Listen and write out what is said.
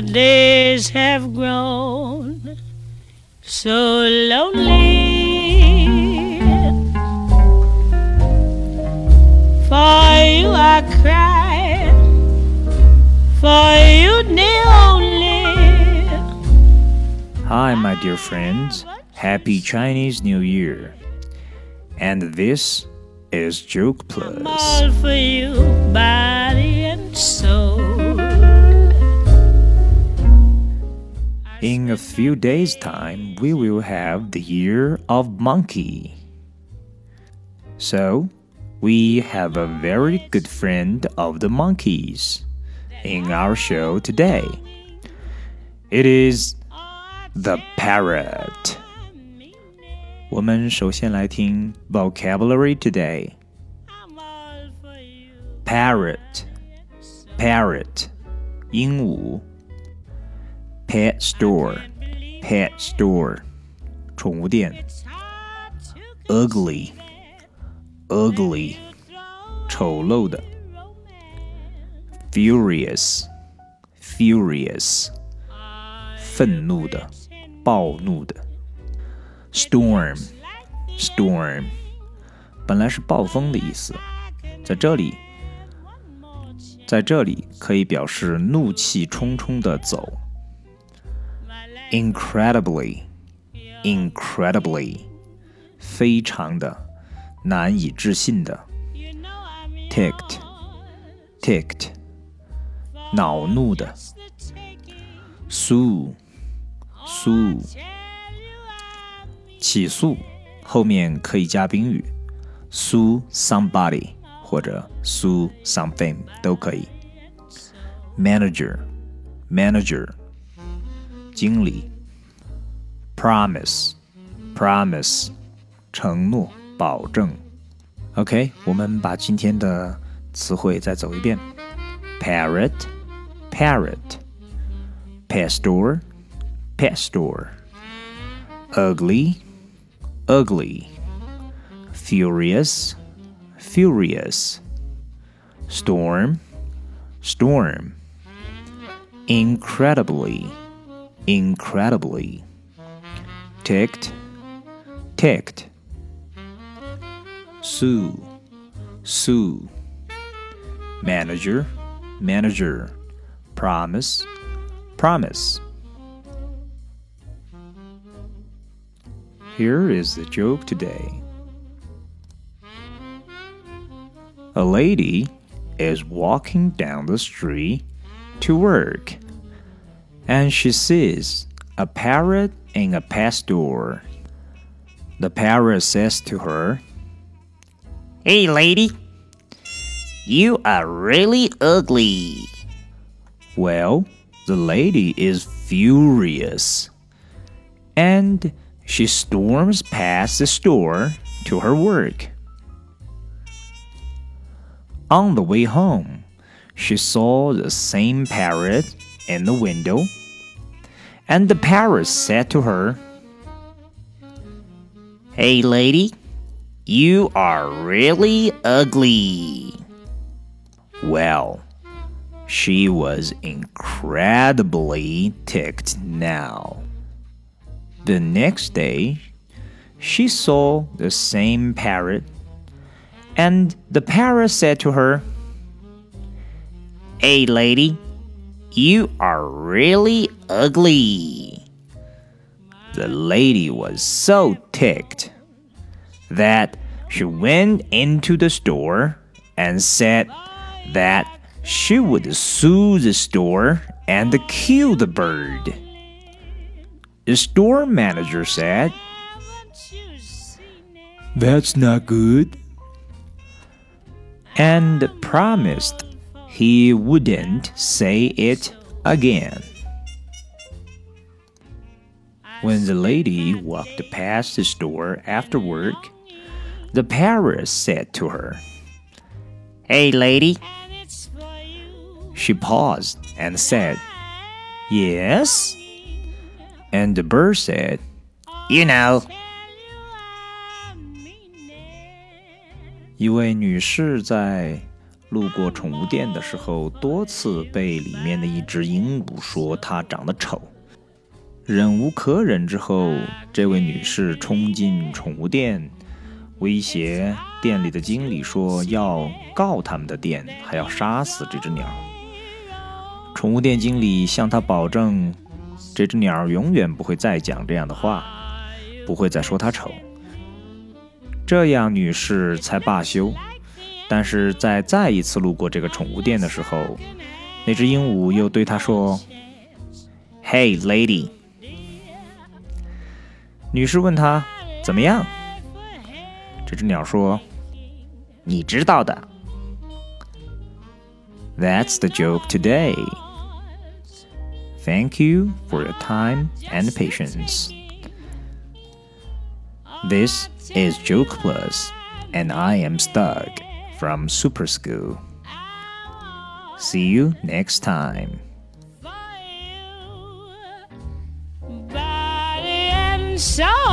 the days have grown so lonely. For you I cry, for you only. Hi, my dear friends. Happy Chinese New Year. And this is Joke Plus. In a few days' time, we will have the Year of Monkey. So, we have a very good friend of the monkeys in our show today. It is the parrot. 我们首先来听 vocabulary today. I'm all for you. Parrot, parrot, 鹦鹉。 Pet store, pet store, 宠物店。 It's hard to Ugly, ugly, 丑陋的。Furious, furious, 愤怒的，暴怒的。Storm, storm, 本来是暴风的意思，在这里，在这里可以表示怒气冲冲的走。 Incredibly, incredibly, 非常的，难以置信的。 You know I'm yours. Ticked, ticked, 恼怒的。 The taking. Sue, sue, Tell you I'm 起诉后面可以加宾语，sue somebody 或者 sue something 都可以。Manager, manager, 经理。Promise, promise, 承诺、保证。OK，我们把今天的词汇再走一遍：parrot, parrot, pet store, pet store, ugly, ugly, furious, furious, storm, storm, incredibly, incredibly, ticked, ticked, sue, sue, manager, manager, promise, promise. Here is the joke today. A lady is walking down the street to work, and she sees a parrot in a pet store. The parrot says to her, Hey, lady, you are really ugly. Well, the lady is furious and she storms past the store to her work. On the way home, she saw the same parrot in the window, and the parrot said to her, Hey, lady, you are really ugly. Well, she was incredibly ticked now. The next day, she saw the same parrot, and the parrot said to her, Hey, lady, you are really ugly. The lady was so ticked that she went into the store and said that she would sue the store and kill the bird. The store manager said, Haven't you seen it? That's not good. And promised he wouldn't say it again. When the lady walked past the store after work, the parrot said to her, Hey, lady. And it's for you. She paused and said, Yes? And the bird said, You know. Tell you I mean it. 一位女士在 路过宠物店的时候，多次被里面的一只鹦鹉说它长得丑。 忍无可忍之后，这位女士冲进宠物店，威胁店里的经理说要告他们的店，还要杀死这只鸟。宠物店经理向她保证，这只鸟永远不会再讲这样的话，不会再说它丑。这样，女士才罢休。但是在再一次路过这个宠物店的时候，那只鹦鹉又对她说：“Hey, lady。”女士问他怎么样？这只鸟说：“你知道的。” That's the joke today. Thank you for your time and patience. This is Joke Plus, and I am Stug from Super School. See you next time. Soul.